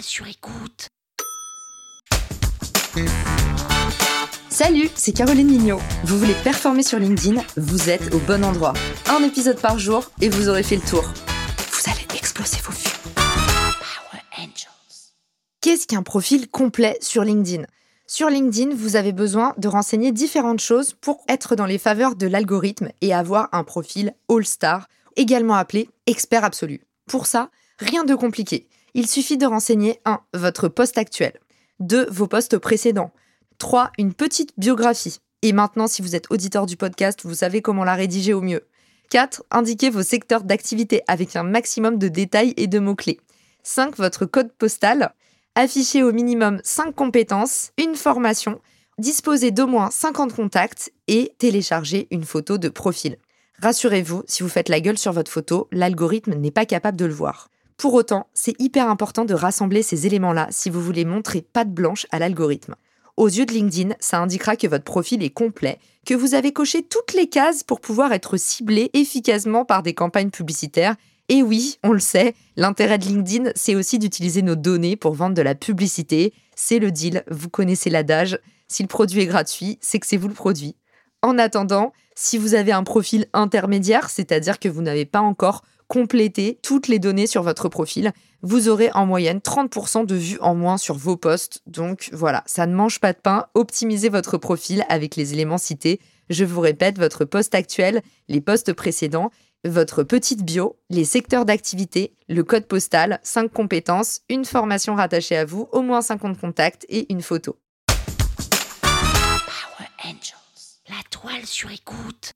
sur écoute. Salut, c'est Caroline Mignot. Vous voulez performer sur LinkedIn Vous êtes au bon endroit. Un épisode par jour et vous aurez fait le tour. Vous allez exploser vos vues. Power Angels. Qu'est-ce qu'un profil complet sur LinkedIn? Sur LinkedIn, vous avez besoin de renseigner différentes choses pour être dans les faveurs de l'algorithme et avoir un profil All-Star, également appelé expert absolu. Pour ça, rien de compliqué. Il suffit de renseigner 1. Votre poste actuel. 2. Vos postes précédents. 3. Une petite biographie. Et maintenant, si vous êtes auditeur du podcast, vous savez comment la rédiger au mieux. 4. Indiquez vos secteurs d'activité avec un maximum de détails et de mots-clés. 5. Votre code postal. Affichez au minimum 5 compétences, une formation, disposez d'au moins 50 contacts et téléchargez une photo de profil. Rassurez-vous, si vous faites la gueule sur votre photo, l'algorithme n'est pas capable de le voir. Pour autant, c'est hyper important de rassembler ces éléments-là si vous voulez montrer patte blanche à l'algorithme. Aux yeux de LinkedIn, ça indiquera que votre profil est complet, que vous avez coché toutes les cases pour pouvoir être ciblé efficacement par des campagnes publicitaires. Et oui, on le sait, l'intérêt de LinkedIn, c'est aussi d'utiliser nos données pour vendre de la publicité. C'est le deal, vous connaissez l'adage. Si le produit est gratuit, c'est que c'est vous le produit. En attendant, si vous avez un profil intermédiaire, c'est-à-dire que vous n'avez pas encore compléter toutes les données sur votre profil, vous aurez en moyenne 30% de vues en moins sur vos posts. Donc voilà, ça ne mange pas de pain. Optimisez votre profil avec les éléments cités. Je vous répète, votre poste actuel, les postes précédents, votre petite bio, les secteurs d'activité, le code postal, 5 compétences, une formation rattachée à vous, au moins 50 contacts et une photo. La toile sur écoute.